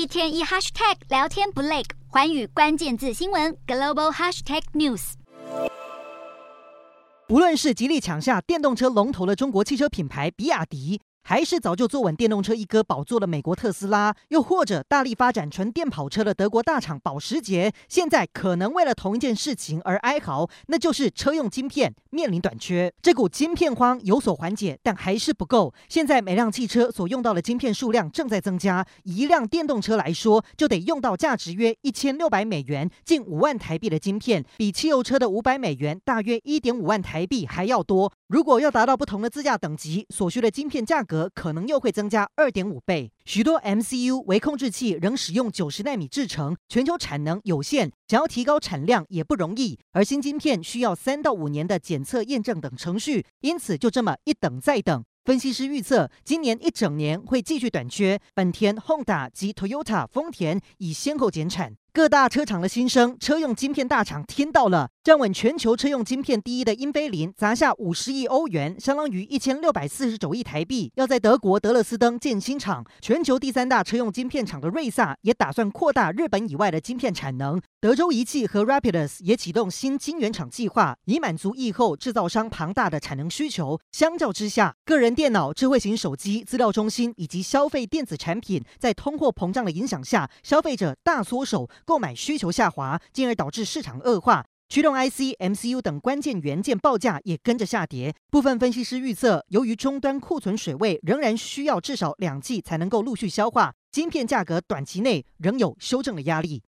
一天一 hashtag 聊天不累，环宇关键字新闻 global hashtag news。无论是极力抢下电动车龙头的中国汽车品牌比亚迪。还是早就坐稳电动车一哥宝座的美国特斯拉，又或者大力发展纯电跑车的德国大厂保时捷，现在可能为了同一件事情而哀嚎，那就是车用晶片面临短缺。这股晶片荒有所缓解，但还是不够。现在每辆汽车所用到的晶片数量正在增加，一辆电动车来说，就得用到价值约一千六百美元、近五万台币的晶片，比汽油车的五百美元、大约一点五万台币还要多。如果要达到不同的自驾等级，所需的晶片价格。可能又会增加二点五倍。许多 MCU 微控制器仍使用九十纳米制程，全球产能有限，想要提高产量也不容易。而新晶片需要三到五年的检测验证等程序，因此就这么一等再等。分析师预测，今年一整年会继续短缺，本田、Honda 及 Toyota 丰田已先后减产。各大车厂的心声，车用晶片大厂听到了。站稳全球车用晶片第一的英飞凌砸下五十亿欧元，相当于一千六百四十九亿台币，要在德国德勒斯登建新厂。全球第三大车用晶片厂的瑞萨也打算扩大日本以外的晶片产能。德州仪器和 Rapidus 也启动新晶圆厂计划，以满足疫后制造商庞大的产能需求。相较之下，个人电脑、智慧型手机、资料中心以及消费电子产品，在通货膨胀的影响下，消费者大缩手。购买需求下滑，进而导致市场恶化，驱动 IC、MCU 等关键元件报价也跟着下跌。部分分析师预测，由于终端库存水位仍然需要至少两季才能够陆续消化，晶片价格短期内仍有修正的压力。